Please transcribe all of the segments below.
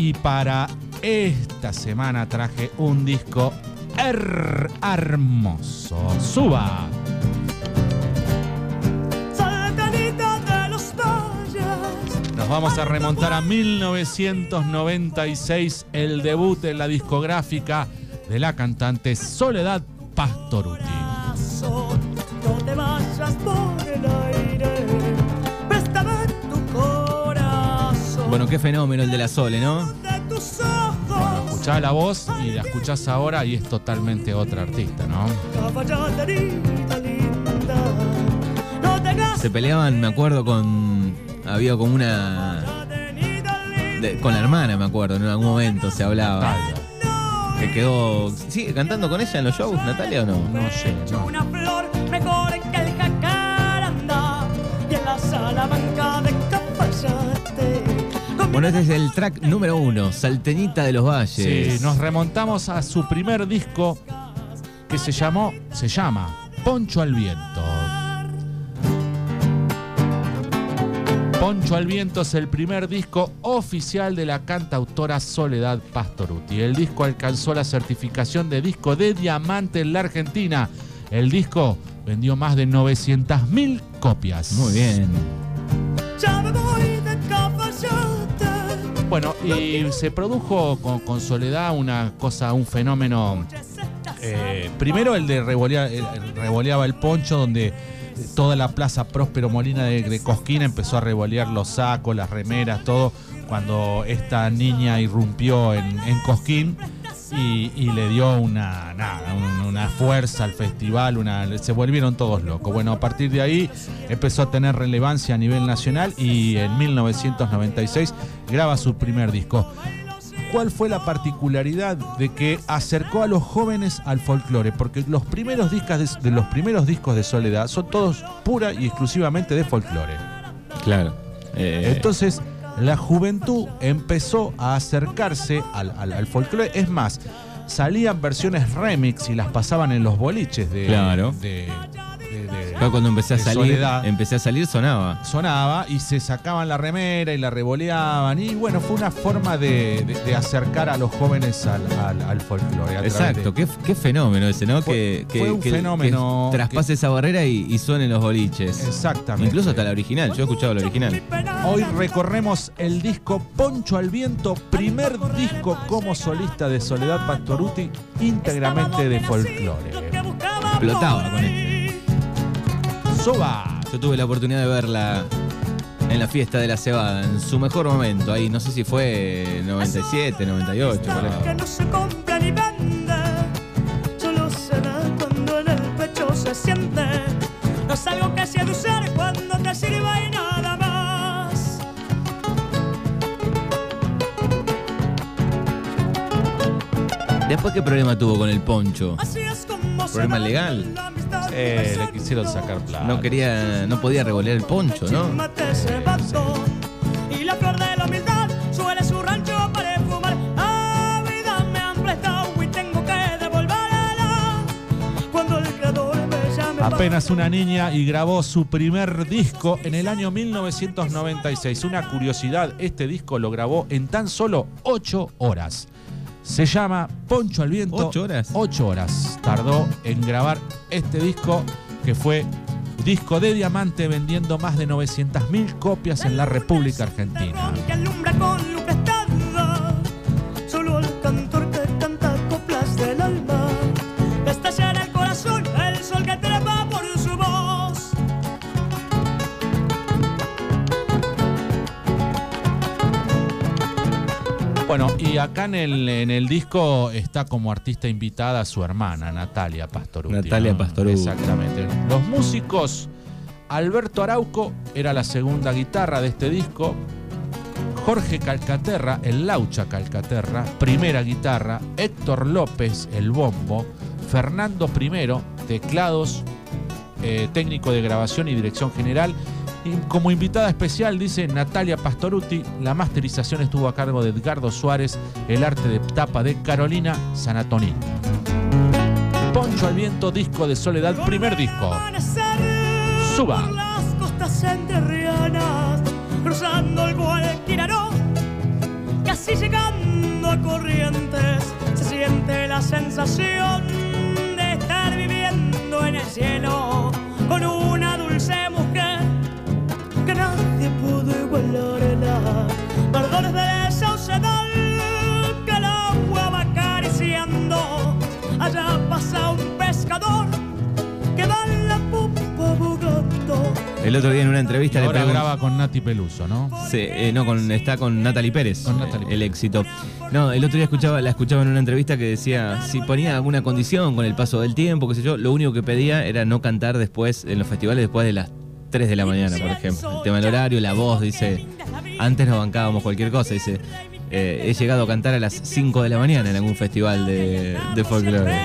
Y para esta semana traje un disco her- hermoso. Suba. Nos vamos a remontar a 1996, el debut en la discográfica de la cantante Soledad Pastoruti. Bueno, qué fenómeno el de la Sole, ¿no? ojos. Escuchaba la voz y la escuchás ahora y es totalmente otra artista, ¿no? Se peleaban, me acuerdo, con. Había como una. de- con la hermana, me acuerdo, en algún momento se hablaba. Natalia. Que quedó. ¿Sigue cantando con ella en los shows, Natalia, o no? No sé, no. Una flor mejor que el jacaranda y en la salamanca de. Bueno, este es el track número uno, Salteñita de los Valles. Sí, nos remontamos a su primer disco que se llamó, se llama Poncho al Viento. Poncho al Viento es el primer disco oficial de la cantautora Soledad Pastoruti. El disco alcanzó la certificación de disco de diamante en la Argentina. El disco vendió más de 900.000 copias. Muy bien. Bueno, y se produjo con, con Soledad una cosa, un fenómeno. eh, primero el de revolea- el- el poncho, donde toda la plaza Próspero Molina de, de Cosquín empezó a revolear los sacos, las remeras, todo, cuando esta niña irrumpió en, en Cosquín y, y le dio una, nada, una fuerza al festival, una, se volvieron todos locos. Bueno, a partir de ahí empezó a tener relevancia a nivel nacional y en 1996 graba su primer disco. ¿Cuál fue la particularidad de que acercó a los jóvenes al folclore? Porque los primeros, discos de, de los primeros discos de Soledad son todos pura y exclusivamente de folclore. Claro. Eh, Entonces, la juventud empezó a acercarse al, al, al folclore. Es más, salían versiones remix y las pasaban en los boliches de. Claro. de- de- cuando empecé a salir, Soledad. empecé a salir sonaba. sonaba y se sacaban la remera y la revoleaban. Y bueno, fue una forma de, de- de acercar a los jóvenes al, al, al folclore. Exacto, qué, qué fenómeno ese, ¿no? Fue- que, que- fue un que- fenómeno que traspase esa barrera y, y suenen los boliches. Exactamente. Incluso hasta la original, yo he escuchado la original. Hoy recorremos el disco Poncho al Viento, primer disco como solista de Soledad Pastoruti, íntegramente de folclore. Explotaba con este. Soba. Yo tuve la oportunidad de verla en la fiesta de la cebada, en su mejor momento. Ahí no sé si fue 97, 98, por ahí. Que no se compra ni vende, solo se da cuando en el pecho se siente. No es algo que seducir cuando te sirva y nada más. Después, ¿qué problema tuvo con el poncho? Así es como ¿Problema legal? Eh, le quisieron sacar plata. No quería, no podía revolear el poncho, ¿no? Y la flor de la humildad suele su rancho para fumar. A vida me han prestado y tengo que devolverla. Cuando el creador me llame Apenas una niña y grabó su primer disco en el año 1996. Una curiosidad, este disco lo grabó en tan solo 8 horas. Se llama Poncho al Viento. ¿Ocho horas? 8 horas tardó en grabar este disco que fue disco de diamante vendiendo más de 900.000 copias en la República Argentina. Bueno, y acá en el, en el disco está como artista invitada su hermana, Natalia Pastoruti. Natalia ¿no? Pastoruti. Exactamente. Los músicos, Alberto Arauco era la segunda guitarra de este disco. Jorge Calcaterra, el Laucha Calcaterra, primera guitarra. Héctor López, el bombo. Fernando I, teclados, eh, técnico de grabación y dirección general. Y como invitada especial dice Natalia Pastoruti, la masterización estuvo a cargo de Edgardo Suárez, el arte de tapa de Carolina Sanatoní. Poncho al viento, disco de soledad, primer disco. Suba. Por las costas entrerrianas, cruzando el Guadalquivir, que Así llegando a Corrientes se siente la sensación de estar viviendo en el cielo El otro día en una entrevista le Ahora pregunté. graba con Nati Peluso, ¿no? Sí, eh, no, con, está con Natalie Pérez, Con Natalie el éxito. No, el otro día escuchaba, la escuchaba en una entrevista que decía si ponía alguna condición con el paso del tiempo, qué sé yo, lo único que pedía era no cantar después, en los festivales después de las 3 de la mañana, por ejemplo. El tema del horario, la voz, dice, antes nos bancábamos cualquier cosa, dice, eh, he llegado a cantar a las 5 de la mañana en algún festival de, de folclore.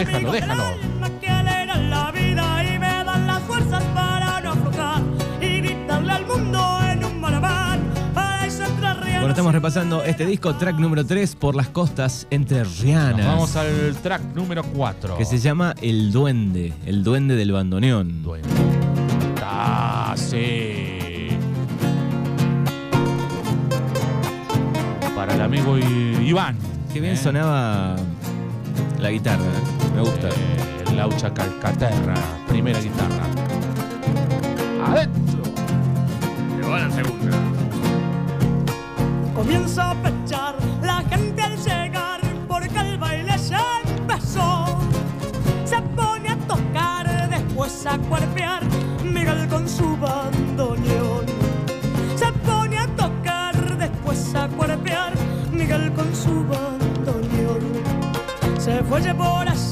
Déjalo, déjalo, Amigos del déjalo. alma que alegran la vida y me dan las fuerzas para no aflojar y gritarle al mundo en un maraván para eso entre ríos. Bueno, estamos repasando este disco, track número 3, por las costas entre Rianas. vamos al track número 4. Que se llama El Duende, el Duende del Bandoneón. Duende. Ah, sí. Para el amigo Iván. Qué bien ¿eh? sonaba la guitarra, ¿eh? Me gusta. Eh, Laucha Calcaterra, primera guitarra. Adentro. Llegó la segunda. Comienza a pechar la gente al llegar porque el baile ya empezó. Se pone a tocar, después a cuerpear, Miguel con su bandoneón. Se pone a tocar, después a cuerpear, Miguel con su bandoneón. Se fue por así.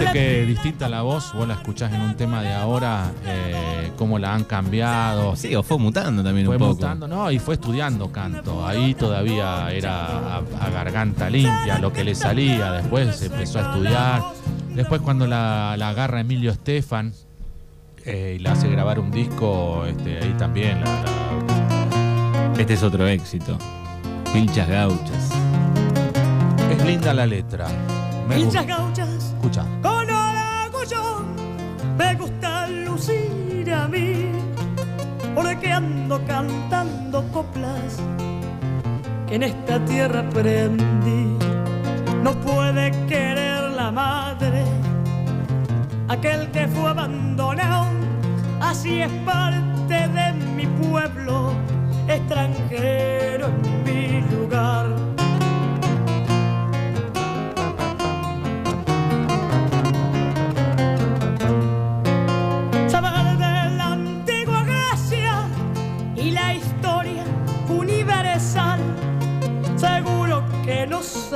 Viste que distinta la voz, vos la escuchás en un tema de ahora, eh, cómo la han cambiado. Sí, o fue mutando también Fue un poco. mutando, no, y fue estudiando canto. Ahí todavía era a, a garganta limpia lo que le salía. Después se empezó a estudiar. Después cuando la, la agarra Emilio Estefan eh, y la hace grabar un disco, este, ahí también la, la- Este es otro éxito. Pinchas gauchas. es linda la letra. Hinchas gauchas Escucha. Porque ando cantando coplas que en esta tierra aprendí. No puede querer la madre aquel que fue abandonado. Así es parte de mi pueblo extranjero en mi lugar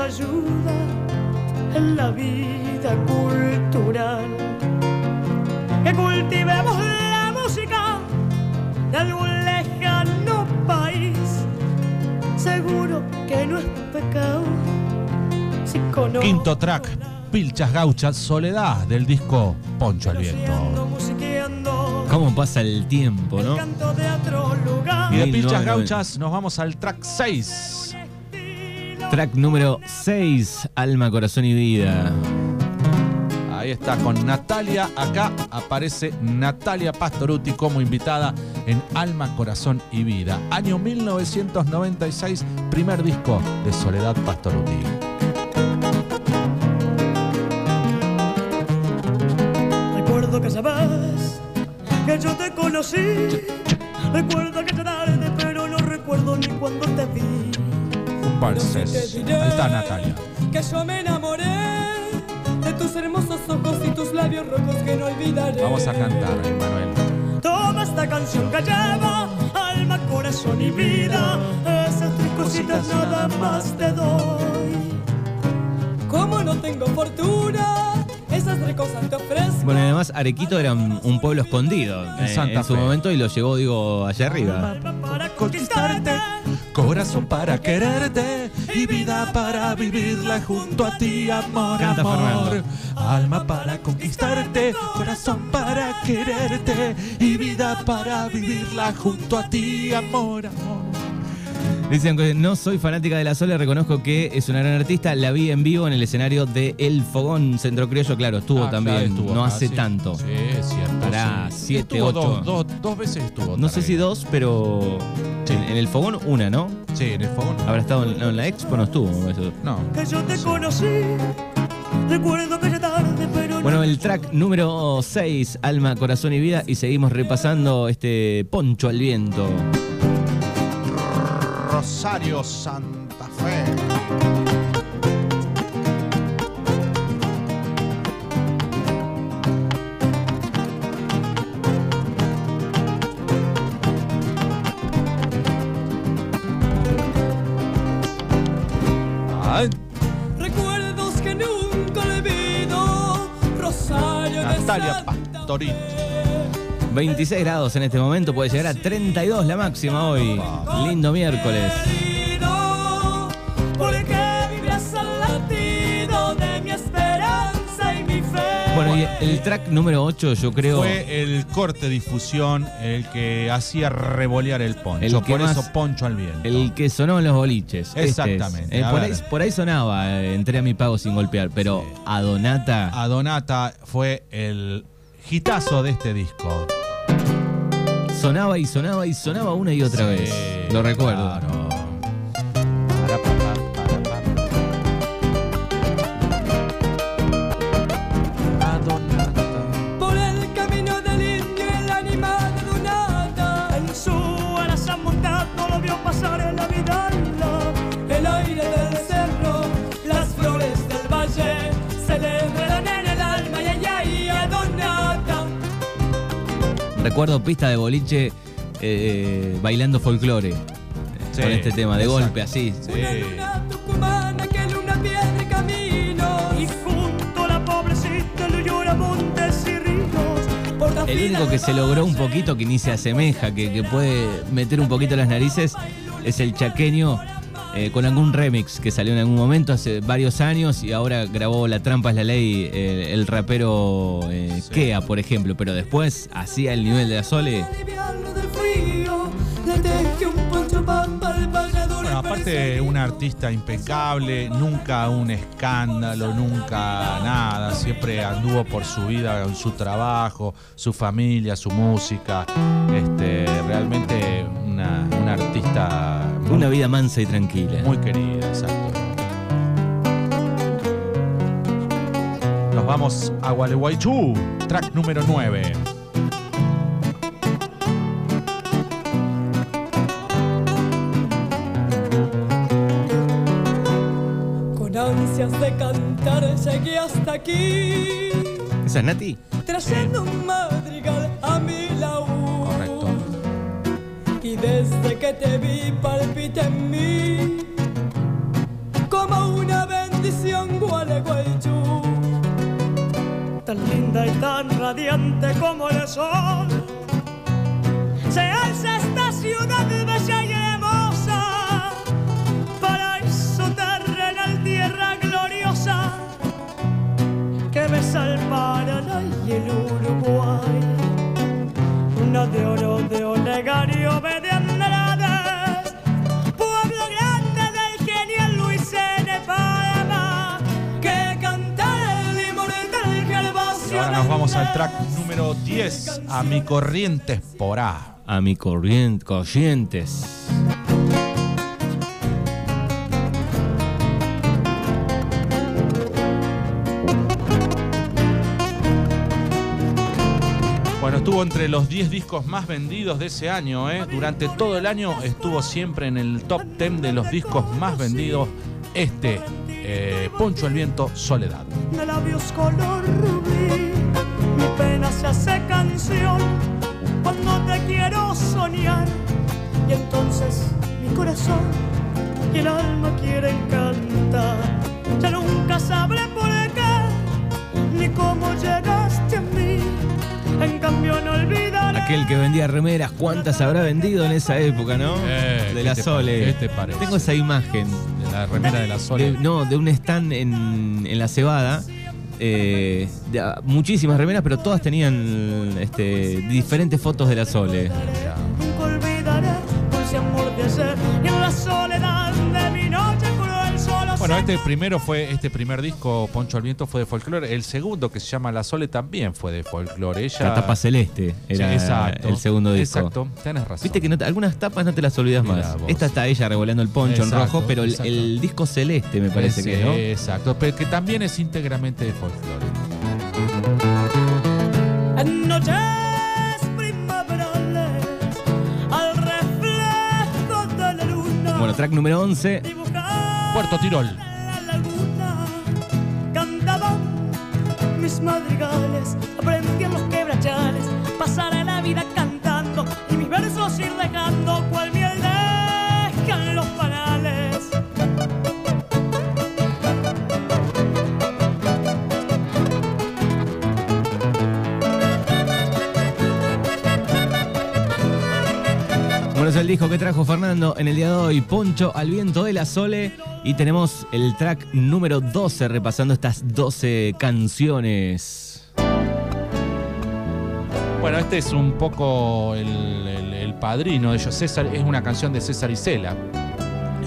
ayuda en la vida cultural. Que cultivemos la música de algún lejano país. Seguro que no es pecado. Si conozco Quinto track, Pilchas Gauchas, Soledad, del disco Poncho al Viento. ¿Cómo pasa el tiempo, no? Y de Pilchas Gauchas nos vamos al track 6. Track número 6, Alma, Corazón y Vida. Ahí está con Natalia. Acá aparece Natalia Pastoruti como invitada en Alma, Corazón y Vida. Año 1996, primer disco de Soledad Pastoruti. Recuerdo que sabes que yo te conocí. Recuerdo que te tarde, pero no recuerdo ni cuando te vi. Barces. Ahí está Natalia. Que yo me enamoré de tus hermosos ojos y tus labios rojos que no olvidaré. Vamos a cantar, Manuel. Toma esta canción que lleva alma, corazón y vida. Esas tres cositas nada más te doy. Como no tengo fortuna, esas tres cosas te ofrezco. Bueno, además Arequito era un, un pueblo escondido En eh, Santa en su Fe. momento y lo llevó, digo, allá arriba. Para conquistarte. Corazón para quererte y vida para vivirla junto a ti, amor, Canta amor. Fernando. Alma para conquistarte, corazón para quererte y vida para vivirla junto a ti, amor, amor. Dicen que no soy fanática de la Sole, reconozco que es una gran artista. La vi en vivo en el escenario de El Fogón Centro Criollo, claro, estuvo Ah, también, claro, estuvo no acá, hace sí. tanto. Sí, es cierto. Sí. siete, Estuvo ocho. Dos, dos, dos veces estuvo. No sé si dos, pero Sí. En, en el fogón, una, ¿no? Sí, en el fogón. Habrá estado en, no, en la expo, no estuvo. eso. No. Que yo te conocí. Recuerdo que ya tarde, pero Bueno, no. el track número 6, Alma, Corazón y Vida, y seguimos repasando este Poncho al Viento. Rosario Santa Fe. Natalia. Fe. 26 grados en este momento, puede llegar a 32 la máxima hoy. Lindo miércoles. Bueno, y el track número 8 yo creo... Fue el corte difusión el que hacía revolear el poncho. El que por más- eso poncho al viento. El que sonó en los boliches. Este es. Exactamente, Eh, por, ahí, por ahí sonaba, eh, entré a mi pago sin golpear, pero a Donata, A Donata fue el hitazo de este disco. sonaba y sonaba y sonaba una y otra Sí, vez. Lo recuerdo. claro. Recuerdo pista de boliche eh, bailando folclore. Sí, con este tema, de exacto. golpe, así. Sí. Una luna tucumana que luna pierde camino. Y junto a la pobrecita lo llora montes y ríos. Por la El único que se logró un poquito, que ni se asemeja, que, que puede meter un poquito las narices, es el chaqueño eh, con algún remix que salió en algún momento hace varios años y ahora grabó La Trampa es la Ley, eh, el rapero eh, Sí. Kea, por ejemplo, pero después hacía el nivel de la Sole. Bueno, aparte un artista impecable, nunca un escándalo, nunca nada, siempre anduvo por su vida, en su trabajo, su familia, su música. Este, realmente una, una artista muy, Una vida mansa y tranquila. muy querida, exacto. Nos vamos a Gualeguaychú, track número 9. Con ansias de cantar llegué hasta aquí, ¿Esa es Nati? trayendo un madrigal que te vi palpita en mí, como una bendición Gualeguaychú. Tan linda y tan radiante como el sol, se alza esta ciudad bella y hermosa, paraíso terrenal, tierra gloriosa, que besa el Paraná y el Uruguay. Una de oro de Olegario de vamos al track número 10, a mi corrientes por A. A mi corriente, corrientes. Bueno, estuvo entre los 10 discos más vendidos de ese año. ¿eh? Durante todo el año estuvo siempre en el top 10 de los discos más vendidos. Este, eh, Poncho el Viento, Soledad. de labios color canción cuando te quiero soñar. Y entonces mi corazón y el alma quieren cantar. Ya nunca sabré por qué ni cómo llegaste a mí. En cambio no olvidaré. Aquel que vendía remeras, ¿cuántas habrá vendido en esa época, no? Eh, de ¿qué la te Sole. te parece? Tengo esa imagen. De la remera de la de- Soledad. no, de un stand en, en la cebada. Eh, muchísimas remeras, pero todas tenían este, diferentes fotos de la Sole. Bueno, este primero fue, este primer disco, Poncho al Viento, fue de folclore. El segundo, que se llama La Sole, también fue de folclore. Ella. La tapa celeste era Sí, exacto. el segundo disco. Exacto, tenés razón. Viste que no te- algunas tapas no te las olvidas Mirá más. vos. Esta está ella revolando el poncho en rojo, pero el, disco celeste me parece Ese, que no. Exacto, pero que también es íntegramente de folclore. Bueno, track número 11. Puerto Tirol. la laguna. Cantaban mis madrigales, aprendí en los quebrachales, pasaré la vida cantando y mis versos ir dejando el disco que trajo Fernando en el día de hoy, Poncho al viento de la Sole. Y tenemos el track número 12, repasando estas 12 canciones. Bueno, este es un poco el, el- el padrino de ellos. César es una canción de César Isela.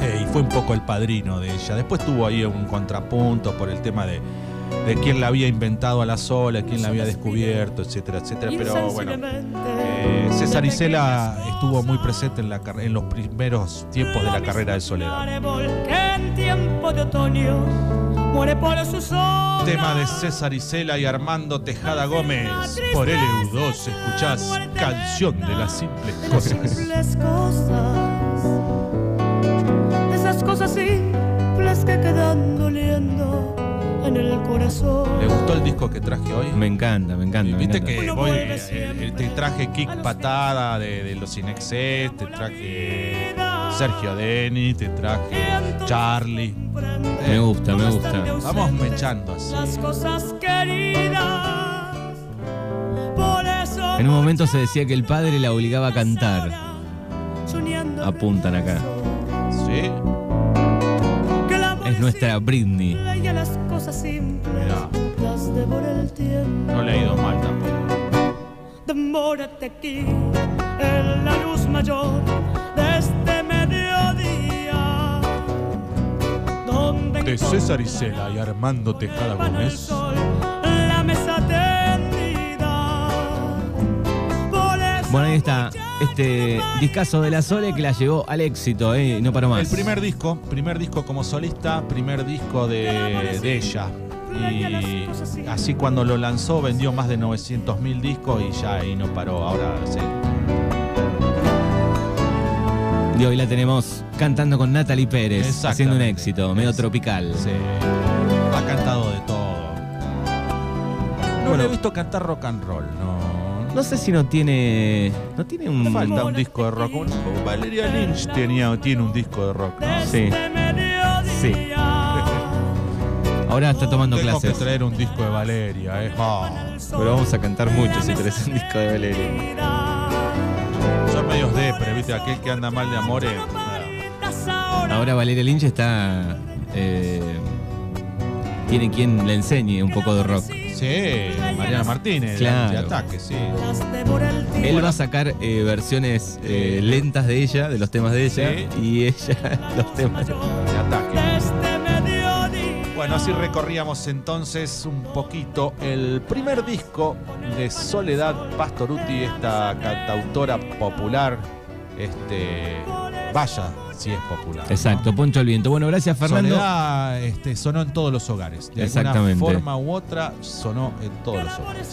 Eh, y fue un poco el padrino de ella. Después tuvo ahí un contrapunto por el tema de, de quién la había inventado a la sola, quién la había descubierto, etcétera, etcétera. Pero bueno, eh, César Isela estuvo muy presente en, la, carre- en los primeros tiempos de la carrera de Soledad. Tema de César Isela y Armando Tejada Gómez. Por LU2 escuchás Canción de las Simples Cosas. simples cosas. De esas cosas simples que quedan doliendo en el corazón. ¿Le gustó el disco que traje hoy? Me encanta, me encanta. me Viste encanta. que voy, eh, eh, te traje Kick Patada de, de los Inexes, te traje Sergio Denny, te traje Charlie. Me gusta, me gusta. Vamos mechando así. Las cosas queridas. Por eso En un momento se decía que el padre la obligaba a cantar. Apuntan acá. ¿Sí? Es nuestra Britney. simple y a las cosas tiempo. No le ha ido mal tampoco. Demórate aquí en la luz mayor de este mediodía. Donde De César Isela y Armando Tejada Gómez. Bueno, ahí está. Este discazo de la Sole que la llevó al éxito, ¿eh? No paró más. El primer disco, primer disco como solista, primer disco de, de ella. Y así cuando lo lanzó vendió más de 900 mil discos y ya ahí no paró. Ahora sí. Y hoy la tenemos cantando con Natalie Pérez, haciendo un éxito, medio Es- tropical. Sí. Ha cantado de todo. No Bueno. lo he visto cantar rock and roll, no. No sé si no tiene. No tiene un. Falta un disco de rock. Un- Valeria Lynch tenía, tiene un disco de rock, ¿no? Sí. Sí. Ahora está tomando Tengo clases. que traer un disco de Valeria, eh. Ah, Pero vamos a cantar mucho si traes un disco de Valeria. son medios depre, viste, aquel que anda mal de amores. Ahora Valeria Lynch está. eh, tiene quien le enseñe un poco de rock. Sí, Mariana Martínez, Claro. de ataque, sí. Él va a sacar eh, versiones eh, lentas de ella, de los temas de ella, Sí. y ella los temas. De ataque. Bueno, así recorríamos entonces un poquito el primer disco de Soledad Pastoruti, esta cantautora popular. Este, vaya si es popular. ¿no? Exacto, Poncho al viento. Bueno, gracias Fernando. Soledad este, sonó en todos los hogares. De alguna forma u otra sonó en todos los hogares.